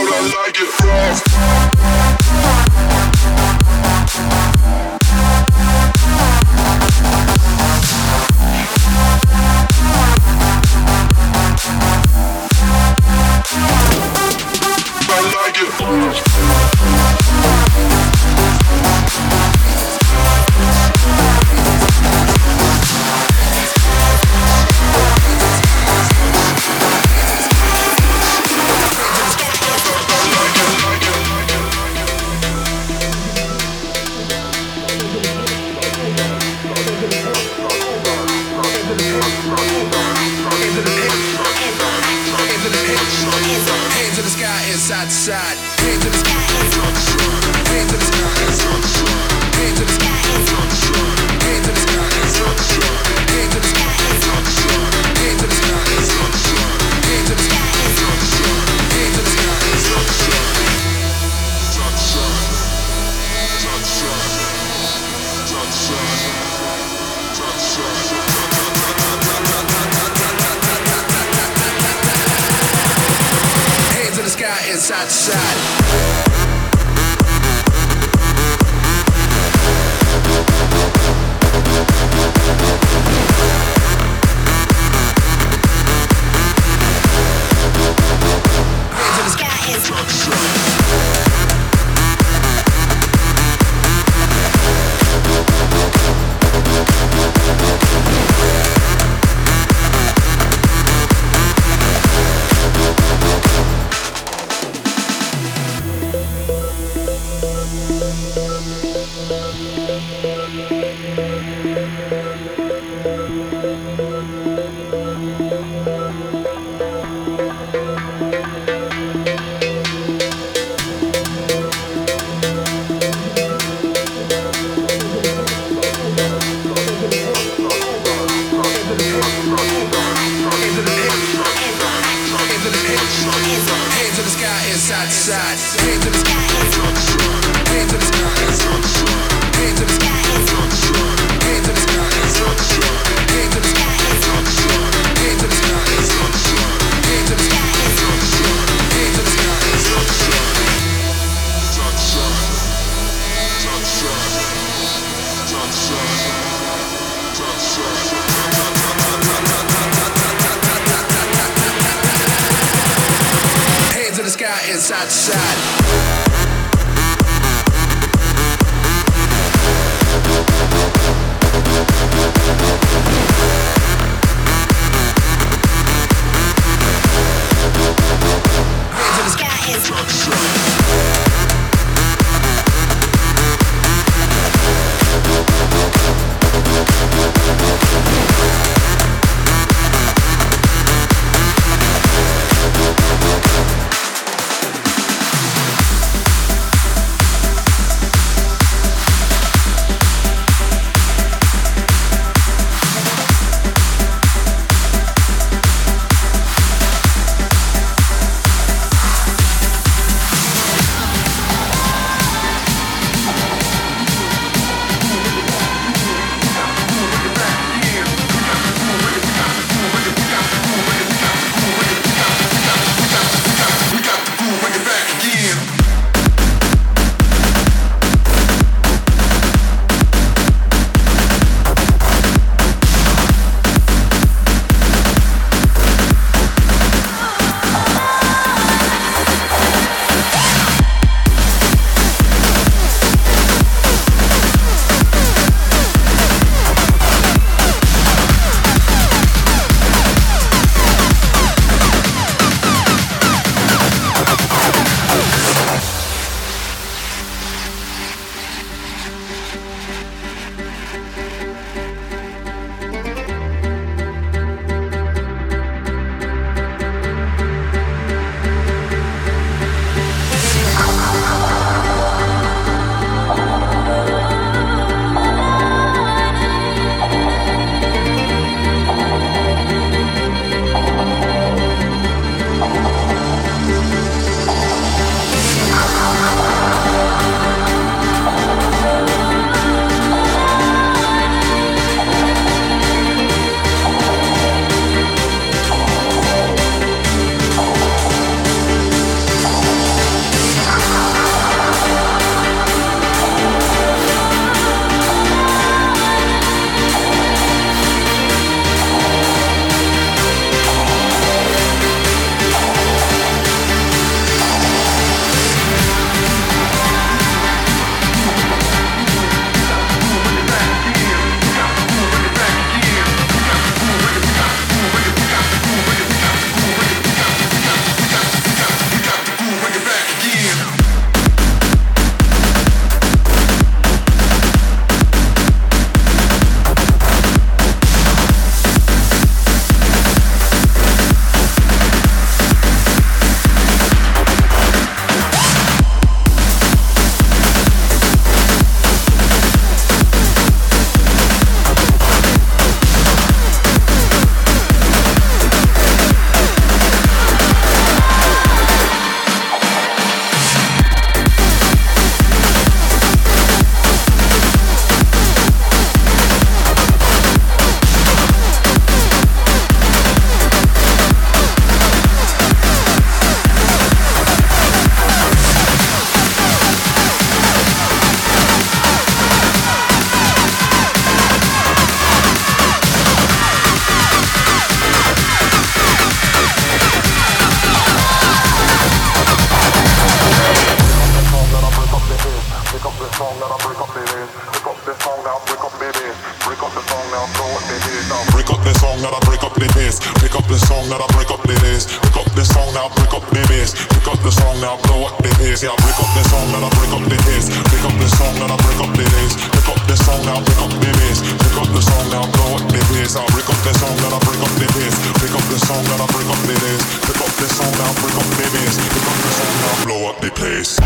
I like it raw. Side. Break up the bass. Pick up the song now, blow up the bass. Yeah, break up the song now, break up the bass. Pick up the song now, break up the bass. Pick up the song now, break up the bass. Pick up the song now, blow up the bass. I break up the song now, break up the bass. Pick up the song now, break up the bass. Pick up the song now, break up the bass. Pick up the song now, blow up the place.